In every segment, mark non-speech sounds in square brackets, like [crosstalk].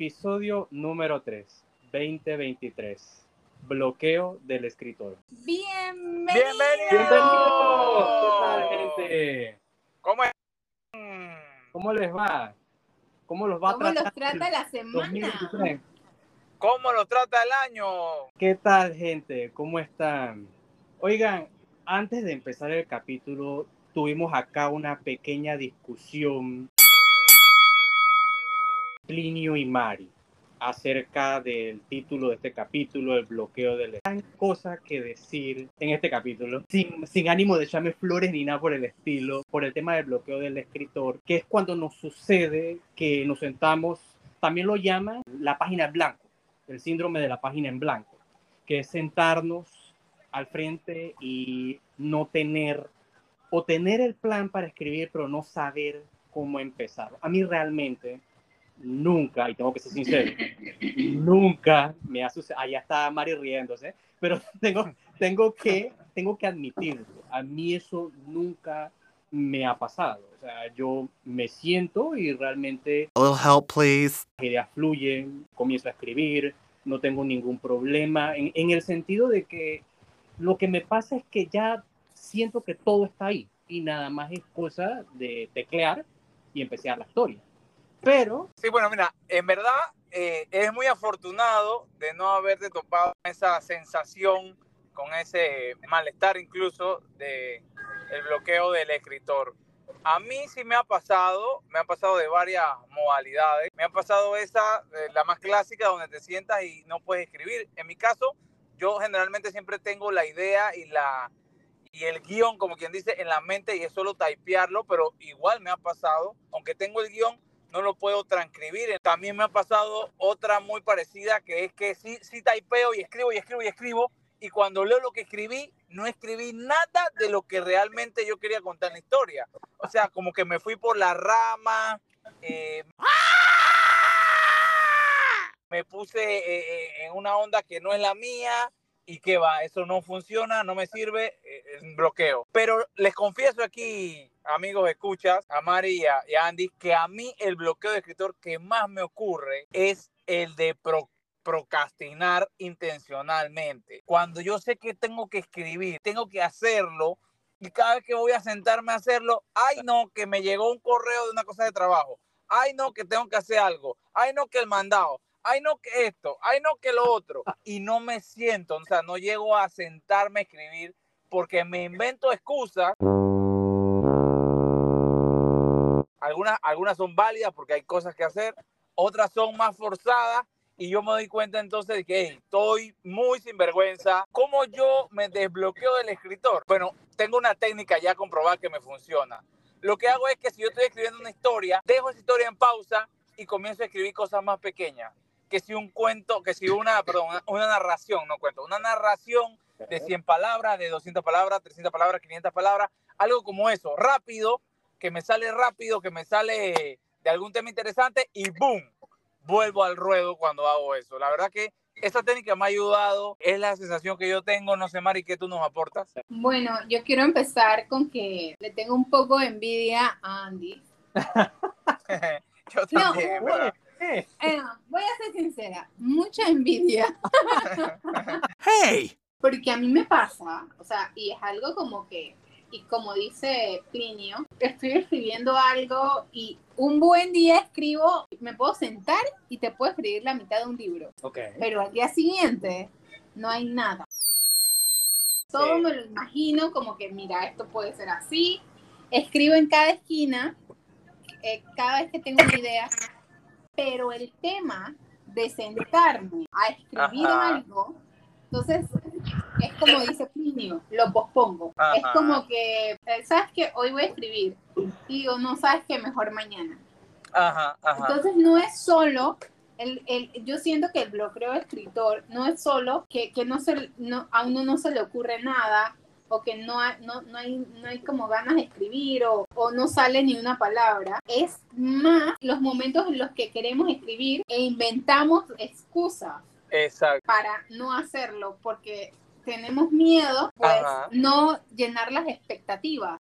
episodio número 3, 2023. Bloqueo del escritor. Bienvenido. ¡Bienvenidos! ¿Qué tal, gente? ¿Cómo es? ¿Cómo les va? ¿Cómo los va a ¿Cómo los trata la semana? 2023? ¿Cómo lo trata el año? ¿Qué tal, gente? ¿Cómo están? Oigan, antes de empezar el capítulo, tuvimos acá una pequeña discusión, Plinio y Mari, acerca del título de este capítulo, el bloqueo del... Hay cosas que decir en este capítulo, sin, sin ánimo de echarme flores ni nada por el estilo, por el tema del bloqueo del escritor, que es cuando nos sucede que nos sentamos, también lo llaman la página en blanco, el síndrome de la página en blanco, que es sentarnos al frente y no tener o tener el plan para escribir pero no saber cómo empezar. A mí realmente nunca, y tengo que ser sincero, nunca me ha sucedido, allá está Mari riéndose, pero [laughs] tengo, tengo, que, tengo que admitirlo, a mí eso nunca me ha pasado. O sea, yo me siento y realmente A little help, please. las ideas fluyen, comienzo a escribir, no tengo ningún problema, en, en el sentido de que lo que me pasa es que ya siento que todo está ahí y nada más es cosa de teclear y empezar la historia. Pero, Sí, bueno, mira, en verdad eh, eres muy afortunado de no haberte topado esa sensación, con ese malestar incluso de el bloqueo del escritor. A mí sí me ha pasado, me ha pasado de varias modalidades. Me ha pasado esa, eh, la más clásica, donde te sientas y no puedes escribir. En mi caso, yo generalmente siempre tengo la idea y la y el guion, como quien dice, en la mente y es solo typearlo, pero igual me ha pasado, aunque tengo el guion, no lo puedo transcribir. También me ha pasado otra muy parecida, que es que sí, sí typeo y escribo y escribo y escribo, y cuando leo lo que escribí, no escribí nada de lo que realmente yo quería contar en la historia. O sea, como que me fui por la rama, eh, me puse eh, eh, en una onda que no es la mía, y que va, eso no funciona, no me sirve, eh, bloqueo. Pero les confieso aquí, amigos, escuchas, a Mari y a, Andy, que a mí el bloqueo de escritor que más me ocurre es el de pro- procrastinar intencionalmente. Cuando yo sé que tengo que escribir, tengo que hacerlo, y cada vez que voy a sentarme a hacerlo, ay no, que me llegó un correo de una cosa de trabajo, ay no, que tengo que hacer algo, ay no, que el mandado, ay no que esto, ay no que lo otro, y no me siento, o sea, no llego a sentarme a escribir porque me invento excusas. Algunas, algunas son válidas porque hay cosas que hacer, otras son más forzadas y yo me doy cuenta entonces de que hey, estoy muy sinvergüenza. ¿Cómo yo me desbloqueo del escritor? Bueno, tengo una técnica ya comprobada que me funciona. Lo que hago es que si yo estoy escribiendo una historia, dejo esa historia en pausa y comienzo a escribir cosas más pequeñas. Que si un cuento, que si una, perdón, una, una narración, no cuento, una narración de 100 palabras, de 200 palabras, 300 palabras, 500 palabras, algo como eso, rápido, que me sale rápido, que me sale de algún tema interesante y ¡boom! Vuelvo al ruedo cuando hago eso. La verdad que esta técnica me ha ayudado, es la sensación que yo tengo, no sé, Mari, ¿qué tú nos aportas? Bueno, yo quiero empezar con que le tengo un poco de envidia a Andy. [laughs] yo también, verdad. eh, Eh, voy a ser sincera, mucha envidia. [laughs] [laughs] Hey! Porque a mí me pasa, o sea, y es algo como que, y como dice Plinio, estoy escribiendo algo y un buen día escribo, me puedo sentar y te puedo escribir la mitad de un libro. ok. pero al día siguiente no hay nada. Todo Sí. me lo imagino como que, mira, esto puede ser así. Escribo en cada esquina, eh, cada vez que tengo una idea, pero el tema de sentarme a escribir Ajá. algo, entonces es como dice Plinio, lo pospongo. Es como que, eh, ¿sabes que Hoy voy a escribir. Y digo, no, ¿sabes que Mejor mañana. Ajá, ajá. Entonces no es solo, el, el- yo siento que el bloqueo de escritor no es solo que, que no se, no, a uno no se le ocurre nada o que no hay, no, no hay, no hay como ganas de escribir o, o no sale ni una palabra. Es más los momentos en los que queremos escribir e inventamos excusas Exacto. para no hacerlo porque tenemos miedo pues Ajá. no llenar las expectativas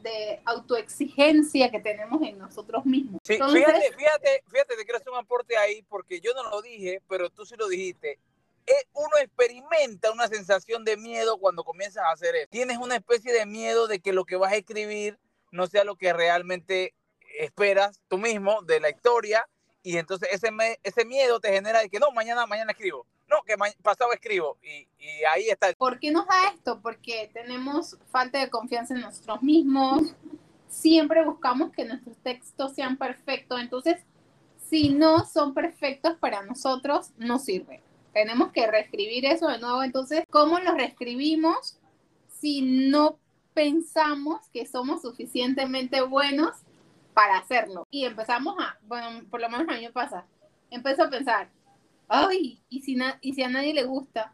de autoexigencia que tenemos en nosotros mismos. Sí, Entonces, fíjate, fíjate, fíjate, te quiero hacer un aporte ahí porque yo no lo dije, pero tú sí lo dijiste. Eh, Uno experimenta una sensación de miedo cuando comienzas a hacer eso. Tienes una especie de miedo de que lo que vas a escribir no sea lo que realmente esperas tú mismo de la historia y entonces ese, ese miedo te genera de que no, mañana, mañana escribo. No, que pasado escribo y, y ahí está. ¿Por qué nos da esto? Porque tenemos falta de confianza en nosotros mismos. Siempre buscamos que nuestros textos sean perfectos. Entonces, si no son perfectos para nosotros, no sirve. Tenemos que reescribir eso de nuevo. Entonces, ¿cómo los reescribimos si no pensamos que somos suficientemente buenos para hacerlo? Y empezamos a, bueno, por lo menos a mí me pasa, empiezo a pensar, ay, ¿y si, na- y si a nadie le gusta?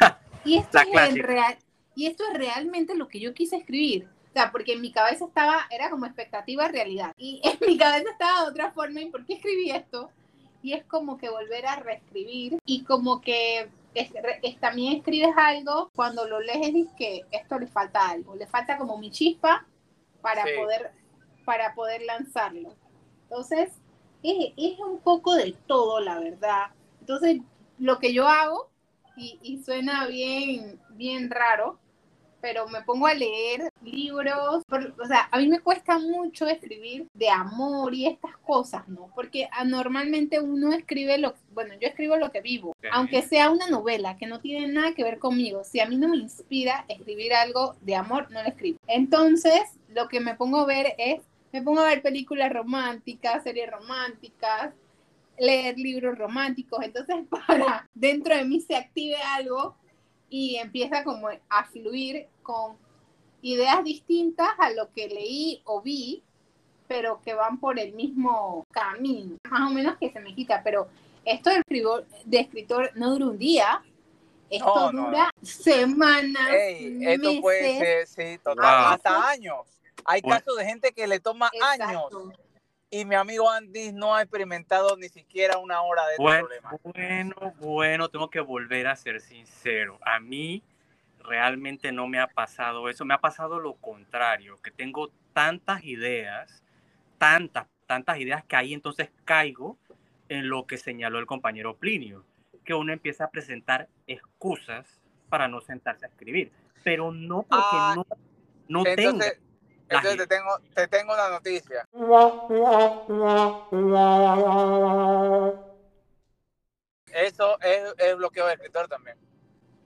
[laughs] Y esto, es real, y esto es realmente lo que yo quise escribir. O sea, porque en mi cabeza estaba, era como expectativa realidad. Y [laughs] en mi cabeza estaba de otra forma. ¿Y por qué escribí esto? Y es como que volver a reescribir. Y como que es- es- también escribes algo, cuando lo lees es que esto le falta algo. Le falta como mi chispa para, Sí. poder, para poder lanzarlo. Entonces, es, es un poco de todo, la verdad. Entonces, lo que yo hago, y, y suena bien, bien raro, pero me pongo a leer libros, por- o sea, a mí me cuesta mucho escribir de amor y estas cosas, ¿no? Porque normalmente uno escribe lo, bueno, yo escribo lo que vivo, aunque sea una novela que no tiene nada que ver conmigo, si a mí no me inspira escribir algo de amor, no lo escribo. Entonces, lo que me pongo a ver es, me pongo a ver películas románticas, series románticas, leer libros románticos, entonces [laughs] para dentro de mí se active algo y empieza como a fluir con ideas distintas a lo que leí o vi, pero que van por el mismo camino, más o menos que se me quita, pero esto de escritor, de escritor no dura un día, esto No, no. dura semanas, Ey, esto puede meses. ser, sí, total, Wow. hasta años. Hay Bueno. casos de gente que le toma años Exacto. Y mi amigo Andy no ha experimentado ni siquiera una hora de este Bueno, problema. bueno, bueno, tengo que volver a ser sincero. A mí realmente no me ha pasado eso, me ha pasado lo contrario, que tengo tantas ideas, tantas, tantas ideas que ahí entonces caigo en lo que señaló el compañero Plinio, que uno empieza a presentar excusas para no sentarse a escribir, pero no porque Ah, no, no tenga. Entonces, entonces te tengo, te tengo una noticia. Eso es, es bloqueo de escritor también.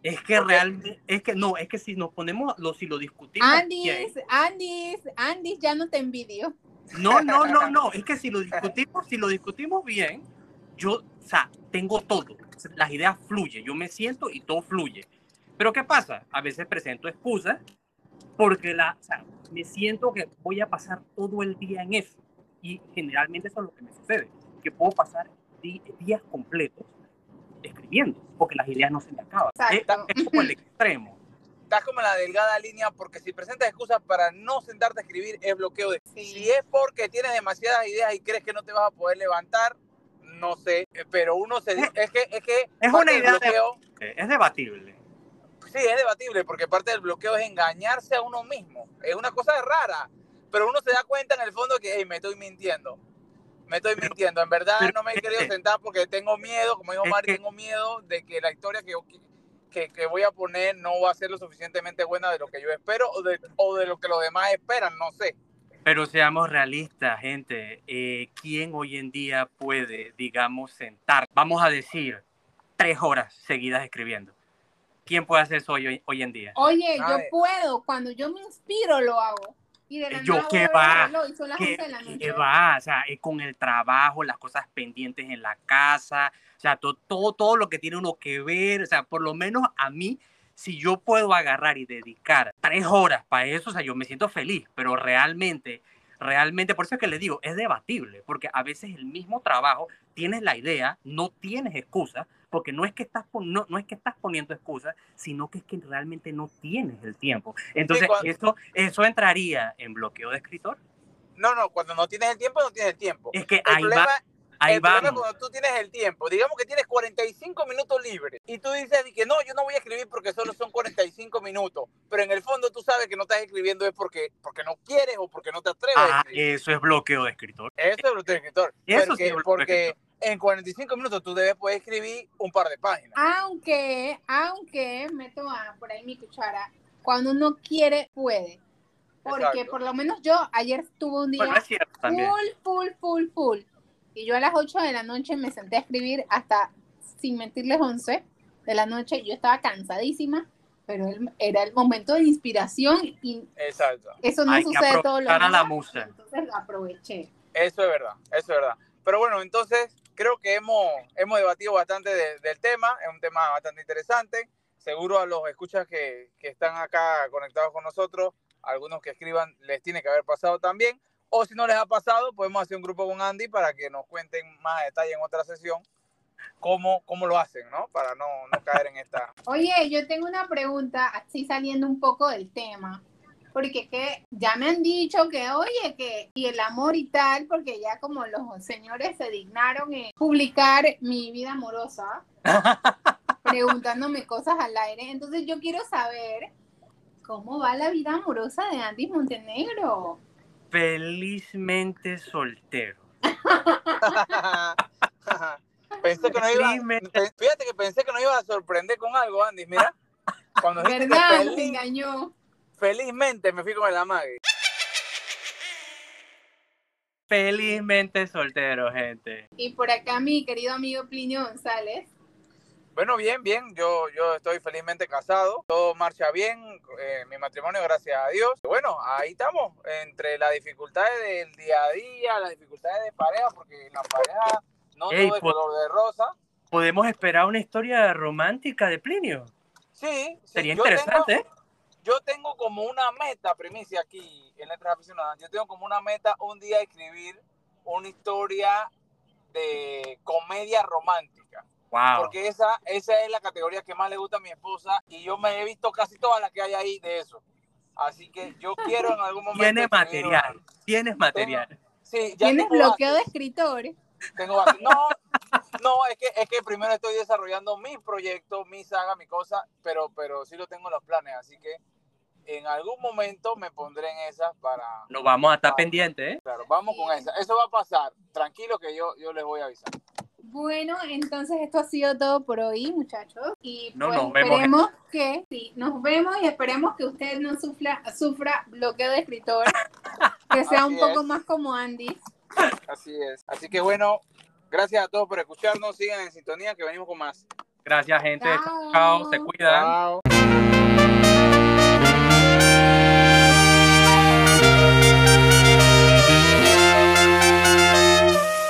Es que realmente, es que no, es que si nos ponemos, lo, si lo discutimos... Andis, Andis, Andis, ya no te envidio. No, no, no, no. [laughs] Es que si lo discutimos, si lo discutimos bien, yo, o sea, tengo todo. Las ideas fluyen. Yo me siento y todo fluye. Pero ¿qué pasa? A veces presento excusas porque la, o sea, me siento que voy a pasar todo el día en eso. Y generalmente eso es lo que me sucede. Que puedo pasar días completos escribiendo porque las ideas no se me acaban. Es, Exacto. es como el extremo. Estás como en la delgada línea porque si presentas excusas para no sentarte a escribir es bloqueo de Sí. Si es porque tienes demasiadas ideas y crees que no te vas a poder levantar, no sé, pero uno se di- es que es que Es una idea de- bloqueo, Es debatible. Sí, es debatible porque parte del bloqueo es engañarse a uno mismo. Es una cosa rara, pero uno se da cuenta en el fondo que hey, me estoy mintiendo. Me estoy Pero- mintiendo. En verdad pero no me he querido que- sentar porque tengo miedo, como dijo Mari, tengo miedo de que la historia que, que, que voy a poner no va a ser lo suficientemente buena de lo que yo espero o de, o de lo que los demás esperan, no sé. Pero seamos realistas, gente. Eh, ¿Quién hoy en día puede, digamos, sentar, vamos a decir, tres horas seguidas escribiendo? ¿Quién puede hacer eso hoy, hoy en día? Oye, yo puedo, cuando yo me inspiro lo hago. Y de la Yo nada qué va, son las ¿Qué, 11 de la qué va? O sea, eh, con el trabajo, las cosas pendientes en la casa, o sea, to- todo, todo lo que tiene uno que ver, o sea, por lo menos a mí, si yo puedo agarrar y dedicar tres horas para eso, o sea, yo me siento feliz, pero realmente, realmente, por eso es que le digo, es debatible, porque a veces el mismo trabajo, tienes la idea, no tienes excusas, porque no es que estás, pon- no, no es que estás poniendo excusas, sino que es que realmente no tienes el tiempo. Entonces, cuando- eso, eso entraría en bloqueo de escritor. No, no, cuando no tienes el tiempo, no tienes el tiempo. Es que El ahí problema, va, el problema es cuando tú tienes el tiempo. Digamos que tienes 45 minutos libres y tú dices que no, yo no voy a escribir porque solo son 45 minutos. Pero en el fondo tú sabes que no estás escribiendo es porque, porque no quieres o porque no te atreves a Ah, escribir. eso es bloqueo de escritor. Eso es lo de escritor. Eso porque, sí es bloqueo de porque en 45 minutos tú debes poder escribir un par de páginas. Aunque, aunque, meto a- por ahí mi cuchara, cuando uno quiere, puede. Porque Exacto. por lo menos yo ayer tuve un día Bueno, full, full, full, full. Y yo a las 8 de la noche me senté a escribir hasta, sin mentirles, 11 de la noche. Yo estaba cansadísima, pero era el momento de inspiración y Exacto. eso no Hay sucede todos los a la días. musa. Entonces aproveché. Eso es verdad, eso es verdad. Pero bueno, entonces creo que hemos, hemos debatido bastante de- del tema, es un tema bastante interesante. Seguro a los escuchas que, que están acá conectados con nosotros, algunos que escriban les tiene que haber pasado también. O si no les ha pasado, podemos hacer un grupo con Andy para que nos cuenten más detalle en otra sesión cómo, cómo lo hacen, ¿no? Para no, no caer en esta... Oye, yo tengo una pregunta, así saliendo un poco del tema, porque es que ya me han dicho que, oye, que y el amor y tal, porque ya como los señores se dignaron en publicar mi vida amorosa, [laughs] preguntándome cosas al aire, entonces yo quiero saber cómo va la vida amorosa de Andy Montenegro. Felizmente soltero. [laughs] pensé que no iba, fíjate que pensé que nos iba a sorprender con algo, Andy. Mira, cuando ¿Verdad? Me feliz- engañó. Felizmente me fui con el amague. Felizmente soltero, gente. Y por acá mi querido amigo Plinio González. Bueno, bien, bien. Yo, yo estoy felizmente casado. Todo marcha bien. eh, mi matrimonio, gracias a Dios. Bueno, ahí estamos. Entre las dificultades del día a día, las dificultades de pareja, porque en la pareja no Ey, todo es color de rosa. ¿Podemos esperar una historia romántica de Plinio? Sí, sí, Sería yo interesante, ¿eh? Tengo, yo tengo como una meta, primicia aquí en Letras Aficionadas. Yo tengo como una meta un día escribir una historia de comedia romántica. Wow. porque esa, esa es la categoría que más le gusta a mi esposa y yo me he visto casi todas las que hay ahí de eso. Así que yo [laughs] quiero en algún momento. Tienes escribir una. material. Tienes material. Sí, ya ¿Tienes bloqueo de escritores? tengo. No, no, es que, es que primero estoy desarrollando mi proyecto, mi saga, mi cosa, pero, pero sí lo tengo en los planes. Así que en algún momento me pondré en esas para. Nos vamos a estar pendientes, ¿eh? Claro, vamos con esa. Eso va a pasar. Tranquilo que yo, yo les voy a avisar. Bueno, entonces esto ha sido todo por hoy, muchachos. Y No, pues nos vemos. que, sí, nos vemos y esperemos que usted no sufra, sufra bloqueo de escritor, [laughs] que sea un Así poco es. más como Andy. Así es. Así que bueno, gracias a todos por escucharnos. Sigan en sintonía que venimos con más. Gracias, gente. Chao. Chao, se cuidan. Chao.